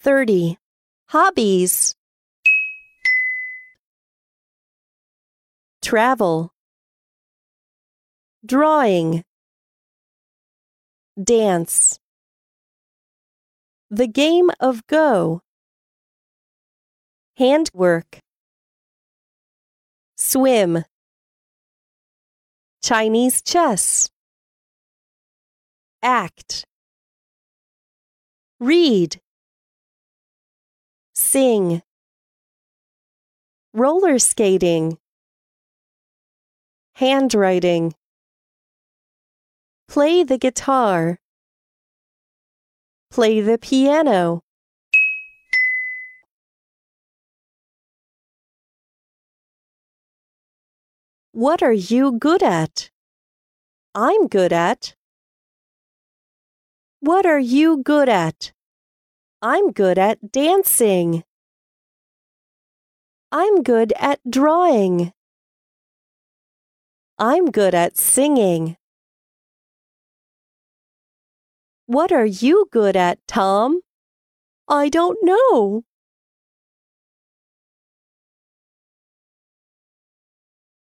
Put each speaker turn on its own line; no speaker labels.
30. Hobbies. Travel. Drawing. Dance. The game of Go. Handwork. Swim. Chinese chess. Act. Read. Sing. Roller skating. Handwriting. Play the guitar. Play the piano. What are you good at? I'm good at. What are you good at? I'm good at dancing. I'm good at drawing. I'm good at singing. What are you good at, Tom? I don't know.